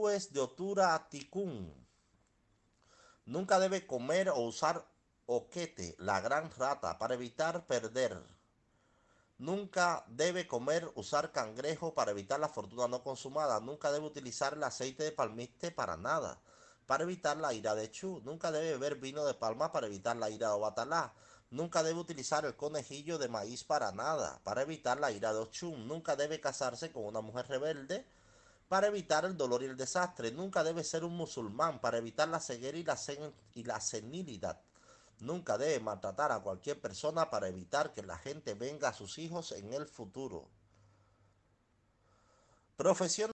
de Otura Tikun. Nunca debe comer o usar oquete, la gran rata, para evitar perder. Nunca debe comer, usar cangrejo para evitar la fortuna no consumada. Nunca debe utilizar el aceite de palmiste para nada, para evitar la ira de Chu. Nunca debe beber vino de palma para evitar la ira de Obatalá. Nunca debe utilizar el conejillo de maíz para nada, para evitar la ira de Ochun. Nunca debe casarse con una mujer rebelde para evitar el dolor y el desastre. Nunca debe ser un musulmán para evitar la ceguera y la, senilidad. Nunca debe maltratar a cualquier persona para evitar que la gente venga a sus hijos en el futuro. Profesión